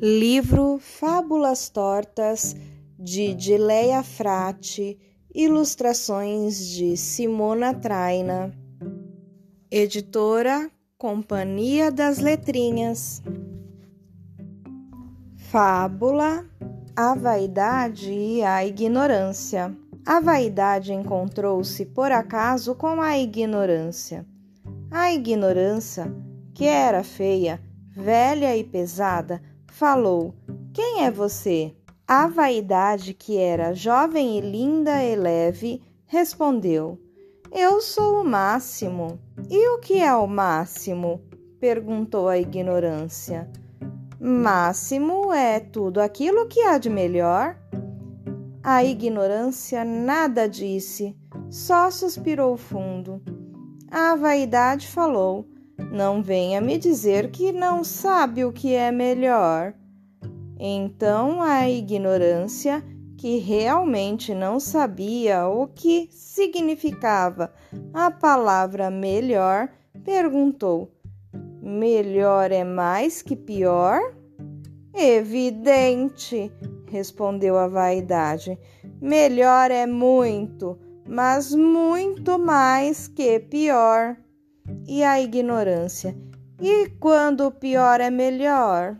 Livro Fábulas Tortas de Dileia Frati, ilustrações de Simona Traina. Editora Companhia das Letrinhas. Fábula A Vaidade e a Ignorância. A vaidade encontrou-se por acaso com a ignorância. A ignorância, que era feia, velha e pesada, falou: Quem é você? A vaidade, que era jovem e linda e leve, respondeu: Eu sou o máximo. E o que é o máximo? perguntou a ignorância. Máximo é tudo aquilo que há de melhor. A ignorância nada disse, só suspirou fundo. A vaidade falou: não venha me dizer que não sabe o que é melhor. Então a ignorância, que realmente não sabia o que significava a palavra melhor, perguntou: Melhor é mais que pior? Evidente, respondeu a vaidade. Melhor é muito, mas muito mais que pior e a ignorância. E quando o pior é melhor?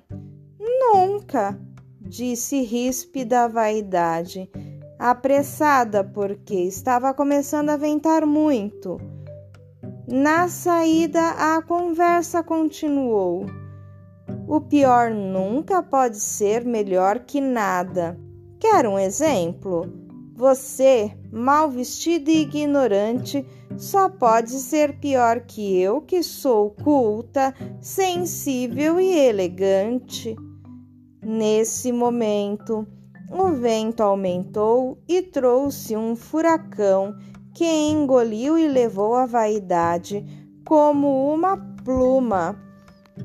Nunca, disse ríspida a vaidade, apressada porque estava começando a ventar muito. Na saída, a conversa continuou. O pior nunca pode ser melhor que nada. Quer um exemplo? Você, mal vestido e ignorante, só pode ser pior que eu, que sou culta, sensível e elegante. Nesse momento, o vento aumentou e trouxe um furacão que engoliu e levou a vaidade como uma pluma.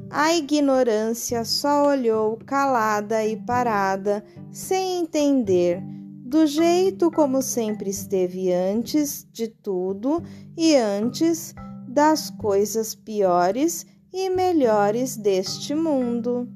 A ignorância só olhou calada e parada, sem entender do jeito como sempre esteve antes de tudo e antes das coisas piores e melhores deste mundo.